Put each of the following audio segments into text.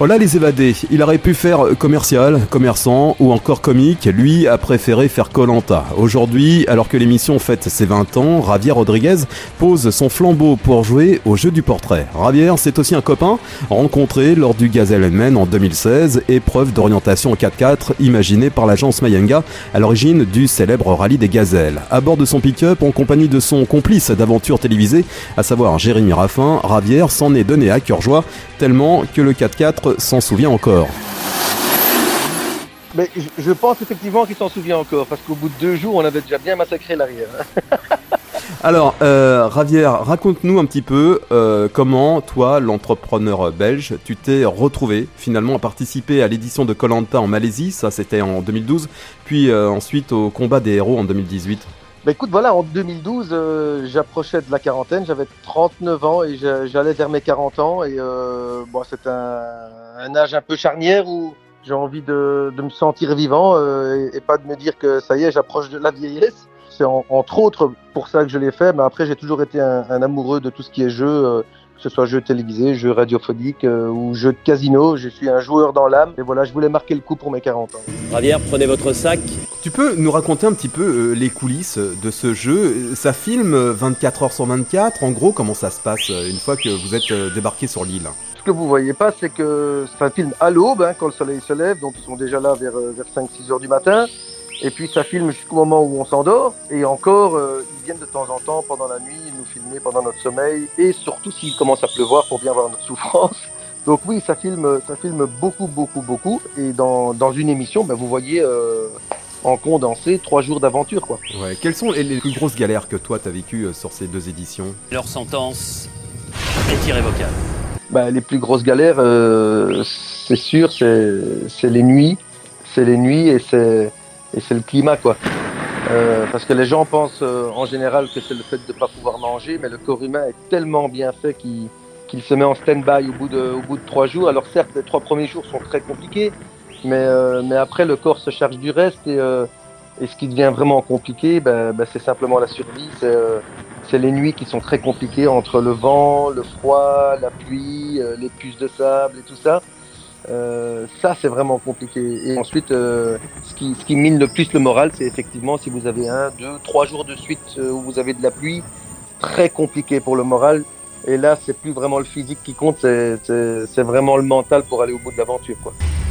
Voilà les évadés. Il aurait pu faire commercial, commerçant ou encore comique. Lui a préféré faire Colanta. Aujourd'hui, alors que l'émission fête ses 20 ans, Javier Rodriguez pose son flambeau pour jouer au jeu du portrait. Javier, c'est aussi un copain rencontré lors du Gazelle Men en 2016, épreuve d'orientation en 4x4 imaginée par l'agence Mayenga à l'origine du célèbre rallye des gazelles. À bord de son pick-up, en compagnie de son complice d'aventure télévisée, à savoir Jérémy Raffin, Ravière s'en est donné à cœur joie tellement que le 4x4 s'en souvient encore. Mais je pense effectivement qu'il s'en souvient encore, parce qu'au bout de deux jours, on avait déjà bien massacré l'arrière. Alors, euh, raconte-nous un petit peu euh, comment, toi, l'entrepreneur belge, tu t'es retrouvé finalement à participer à l'édition de Colanta en Malaisie, ça c'était en 2012, puis euh, ensuite au combat des héros en 2018. Bah écoute, voilà, en 2012, euh, j'approchais de la quarantaine, j'avais 39 ans et j'allais vers mes 40 ans. Et euh, bon, c'est un, âge un peu charnière où j'ai envie de, me sentir vivant euh, et, pas de me dire que ça y est, j'approche de la vieillesse. C'est entre autres pour ça que je l'ai fait, mais après j'ai toujours été un, un, amoureux de tout ce qui est jeu que ce soit jeux télévisés, jeux radiophoniques euh, ou jeux de casino. Je suis un joueur dans l'âme et voilà, je voulais marquer le coup pour mes 40 ans. Ravière, prenez votre sac. Tu peux nous raconter un petit peu euh, les coulisses de ce jeu? Ça filme 24 heures sur 24. En gros, comment ça se passe euh, une fois que vous êtes débarqué sur l'île? Ce que vous voyez pas, c'est que c'est un film à l'aube, hein, quand le soleil se lève, donc ils sont déjà là vers, vers 5-6 heures du matin. Et puis ça filme jusqu'au moment où on s'endort. Et encore, euh, ils viennent de temps en temps pendant la nuit filmer pendant notre sommeil. Et surtout s'il commence à pleuvoir pour bien voir notre souffrance. Donc oui, ça filme, ça filme beaucoup, beaucoup, beaucoup. Et dans, dans une émission, ben, vous voyez euh, en condensé trois jours d'aventure. quoi. Ouais. Quelles sont les, plus grosses galères que toi, tu as vécues euh, sur ces deux éditions? Leur sentence est irrévocable. Ben, les plus grosses galères, c'est sûr, c'est les nuits. C'est les nuits et c'est et c'est le climat quoi. Euh, parce que les gens pensent euh, en général que c'est le fait de ne pas pouvoir manger, mais le corps humain est tellement bien fait qu'il se met en stand-by au, bout de, au bout de trois jours. Alors certes, les trois premiers jours sont très compliqués, mais, euh, après le corps se charge du reste et, et ce qui devient vraiment compliqué, ben, ben, c'est simplement la survie. C'est les nuits qui sont très compliquées entre le vent, le froid, la pluie, les puces de sable et tout ça. Euh, ça, c'est vraiment compliqué. Et ensuite, euh, ce, qui, mine le plus le moral, c'est effectivement si vous avez un, deux, trois jours de suite euh, où vous avez de la pluie, très compliqué pour le moral. Et là, c'est plus vraiment le physique qui compte, c'est vraiment le mental pour aller au bout de l'aventure.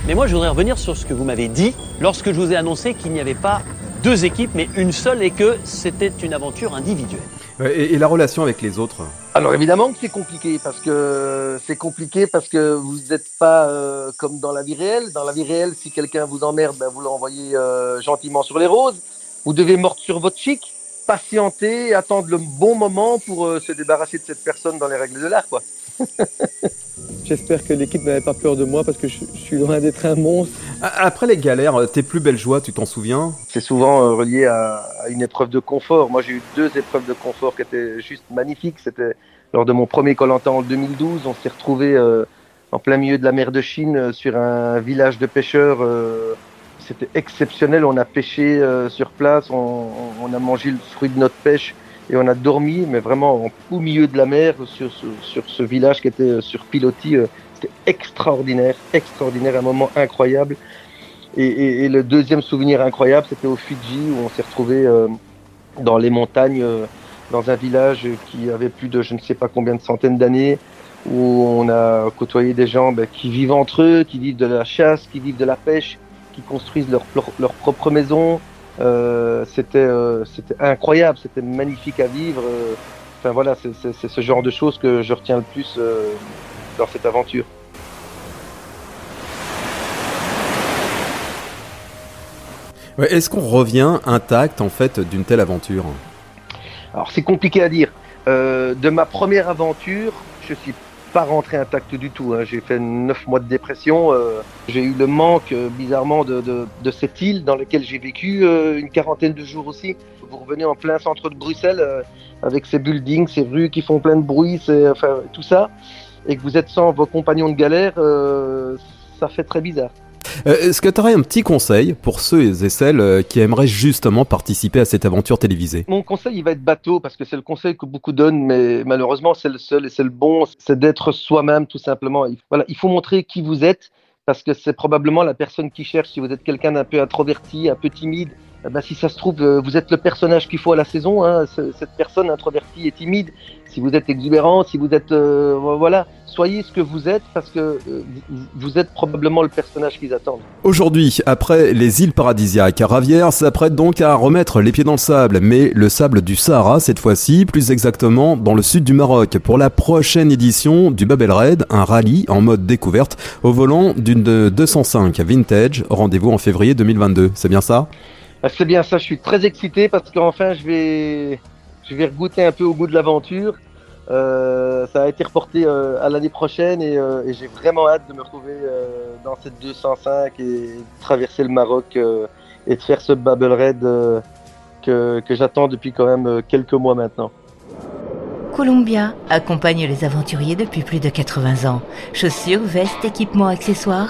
Mais moi, je voudrais revenir sur ce que vous m'avez dit lorsque je vous ai annoncé qu'il n'y avait pas deux équipes, mais une seule, et que c'était une aventure individuelle. Et, la relation avec les autres Alors évidemment que c'est compliqué parce que c'est compliqué parce que vous n'êtes pas euh, comme dans la vie réelle. Dans la vie réelle, si quelqu'un vous emmerde, ben, vous l'envoyez euh, gentiment sur les roses. Vous devez mordre sur votre chic, patienter, attendre le bon moment pour euh, se débarrasser de cette personne dans les règles de l'art, quoi. J'espère que l'équipe n'avait pas peur de moi parce que je, suis loin d'être un monstre. Après les galères, tes plus belles joies, tu t'en souviens? C'est souvent euh, relié à, une épreuve de confort. Moi, j'ai eu deux épreuves de confort qui étaient juste magnifiques. C'était lors de mon premier Colanta en 2012. On s'est retrouvé euh, en plein milieu de la mer de Chine euh, sur un village de pêcheurs. C'était exceptionnel. On a pêché sur place. On, on, a mangé le fruit de notre pêche et on a dormi, mais vraiment au milieu de la mer, sur, sur, ce village qui était euh, sur pilotis. Euh, c'était extraordinaire, extraordinaire, un moment incroyable. Et, le deuxième souvenir incroyable, c'était au Fidji, où on s'est retrouvé euh, dans les montagnes, dans un village qui avait plus de je ne sais pas combien de centaines d'années, où on a côtoyé des gens ben, qui vivent entre eux, qui vivent de la chasse, qui vivent de la pêche, qui construisent leur propre maison, euh, c'était euh, c'était incroyable, c'était magnifique à vivre. Euh, enfin voilà, c'est ce genre de choses que je retiens le plus dans cette aventure. Est-ce qu'on revient intact en fait d'une telle aventure? Alors c'est compliqué à dire. de ma première aventure, je suis pas rentré intact du tout. Hein. J'ai fait neuf mois de dépression. Euh, j'ai eu le manque, euh, bizarrement, de, de, cette île dans laquelle j'ai vécu euh, une quarantaine de jours aussi. Vous revenez en plein centre de Bruxelles avec ces buildings, ces rues qui font plein de bruit, enfin, tout ça, et que vous êtes sans vos compagnons de galère, ça fait très bizarre. Euh, Est-ce que tu aurais un petit conseil pour ceux et celles euh, qui aimeraient justement participer à cette aventure télévisée? Mon conseil, il va être bateau parce que c'est le conseil que beaucoup donnent, mais malheureusement, c'est le seul et c'est le bon. C'est d'être soi-même, tout simplement. Il, voilà, il faut montrer qui vous êtes parce que c'est probablement la personne qui cherche. Si vous êtes quelqu'un d'un peu introverti, un peu timide, eh ben, si ça se trouve, euh, vous êtes le personnage qu'il faut à la saison. Hein, ce- cette personne introvertie et timide. Si vous êtes exubérant, si vous êtes, euh, voilà, soyez ce que vous êtes parce que euh, vous- êtes probablement le personnage qu'ils attendent. Aujourd'hui, après les îles paradisiaques, Ravière s'apprête donc à remettre les pieds dans le sable, mais le sable du Sahara cette fois-ci, plus exactement dans le sud du Maroc, pour la prochaine édition du Babel Raid, un rallye en mode découverte au volant d'une 205 vintage. Rendez-vous en février 2022, c'est bien ça? Ah, C'est bien ça, je suis très excité parce qu'enfin je vais, je vais regoûter un peu au goût de l'aventure. Euh, ça a été reporté euh, à l'année prochaine et, euh, et j'ai vraiment hâte de me retrouver dans cette 205 et de traverser le Maroc et de faire ce Babel Raid que, j'attends depuis quand même quelques mois maintenant. Columbia accompagne les aventuriers depuis plus de 80 ans. Chaussures, vestes, équipements, accessoires.